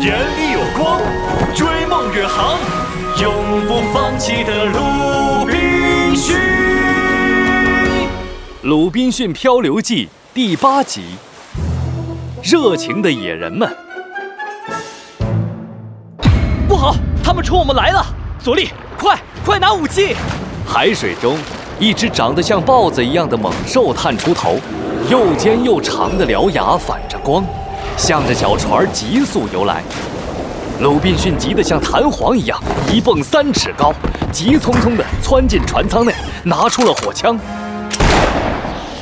眼里有光，追梦远航，永不放弃的鲁滨逊。《鲁滨逊漂流记》第八集：热情的野人们。不好，他们冲我们来了！佐利，快快拿武器！海水中，一只长得像豹子一样的猛兽探出头，又尖又长的獠牙反着光。向着小船急速游来，鲁滨逊急得像弹簧一样，一蹦三尺高，急匆匆地窜进船舱内，拿出了火枪。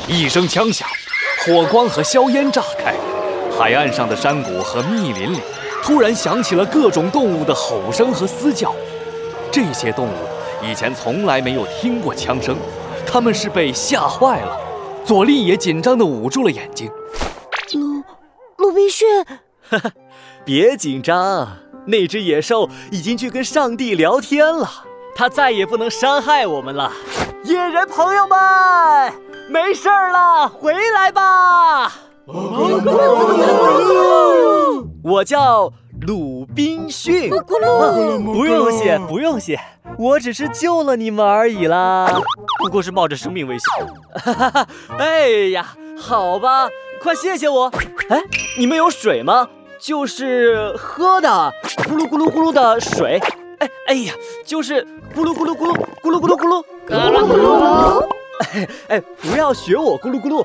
一声枪响，火光和硝烟炸开，海岸上的山谷和密林里突然响起了各种动物的吼声和嘶叫。这些动物以前从来没有听过枪声，他们是被吓坏了。佐利也紧张地捂住了眼睛。鲁滨逊，哈哈，别紧张，那只野兽已经去跟上帝聊天了，它再也不能伤害我们了。野人朋友们，没事了，回来吧。我叫鲁滨逊，不用谢，不用谢，我只是救了你们而已啦，不过是冒着生命危险。哈哈哈，哎呀，好吧。快谢谢我！哎，你们有水吗？就是喝的，咕噜咕噜咕噜的水。哎哎呀，就是咕噜咕噜咕噜咕噜咕噜咕噜咕噜咕噜。哎哎，不要学我咕噜咕噜。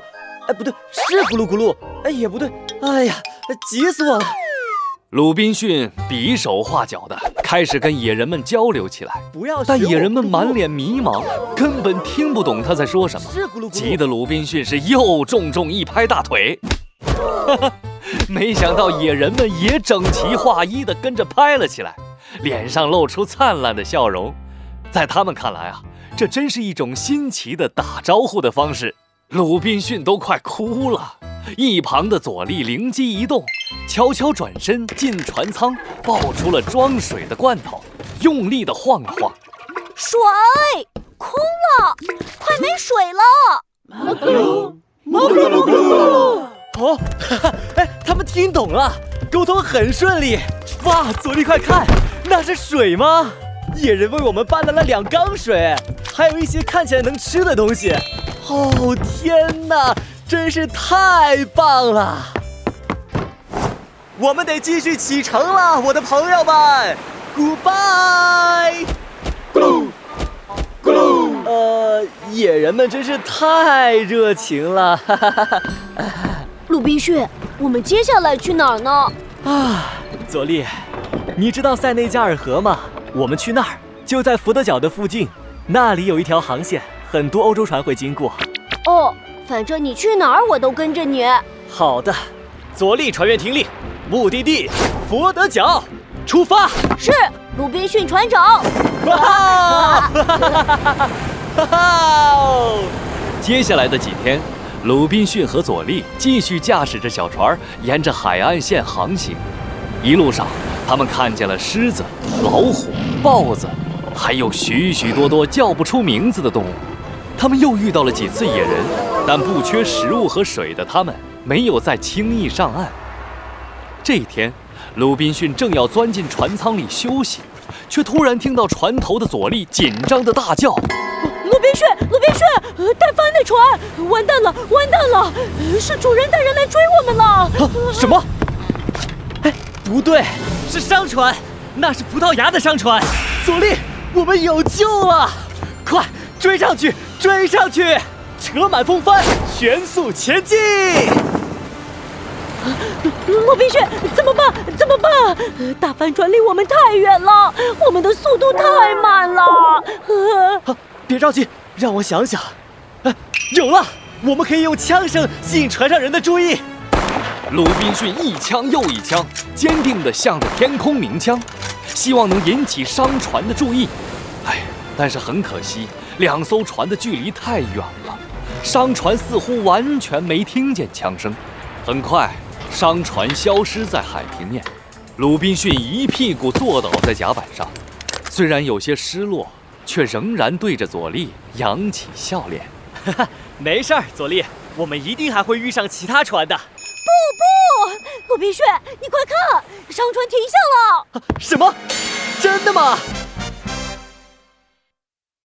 哎，不对，是咕噜咕噜。哎，也不对。哎呀，急死我了！鲁滨逊比手画脚的开始跟野人们交流起来，但野人们满脸迷茫，根本听不懂他在说什么，急得鲁滨逊是又重重一拍大腿。哈哈，没想到野人们也整齐划一的跟着拍了起来，脸上露出灿烂的笑容。在他们看来啊，这真是一种新奇的打招呼的方式。鲁滨逊都快哭了。一旁的左立灵机一动，悄悄转身进船舱，抱出了装水的罐头，用力的晃了晃，水空了，快没水了！马克鲁，马克鲁！哦，哈哈，哎，他们听懂了，沟通很顺利。哇，左立快看，那是水吗？野人为我们搬来了两缸水，还有一些看起来能吃的东西。哦，天哪！真是太棒了！我们得继续启程了，我的朋友们，Goodbye！咕噜咕噜。呃，野人们真是太热情了。哈哈哈哈鲁滨逊，我们接下来去哪儿呢？啊，佐利，你知道塞内加尔河吗？我们去那儿，就在福德角的附近，那里有一条航线，很多欧洲船会经过。哦。反正你去哪儿，我都跟着你。好的，左立船员听令，目的地佛得角，出发。是，鲁滨逊船长。哇！哈哈！接下来的几天，鲁滨逊和佐利继续驾驶着小船沿着海岸线航行。一路上，他们看见了狮子、老虎、豹子，还有许许多多叫不出名字的动物。他们又遇到了几次野人。但不缺食物和水的他们没有再轻易上岸。这一天，鲁滨逊正要钻进船舱里休息，却突然听到船头的佐利紧张的大叫：“鲁滨逊，鲁滨逊，带帆的船，完蛋了，完蛋了！是主人带人来追我们了！”什么？哎，不对，是商船，那是葡萄牙的商船。佐利，我们有救了！快追上去，追上去！车满风帆，全速前进！鲁滨逊，怎么办？怎么办？大帆船离我们太远了，我们的速度太慢了。啊，别着急，让我想想。啊，有了！我们可以用枪声吸引船上人的注意。鲁滨逊一枪又一枪，坚定地向着天空鸣枪，希望能引起商船的注意。哎，但是很可惜，两艘船的距离太远了。商船似乎完全没听见枪声，很快，商船消失在海平面。鲁滨逊一屁股坐倒在甲板上，虽然有些失落，却仍然对着佐利扬起笑脸。哈哈，没事儿，佐利，我们一定还会遇上其他船的。不不，鲁滨逊，你快看，商船停下了！什么？真的吗？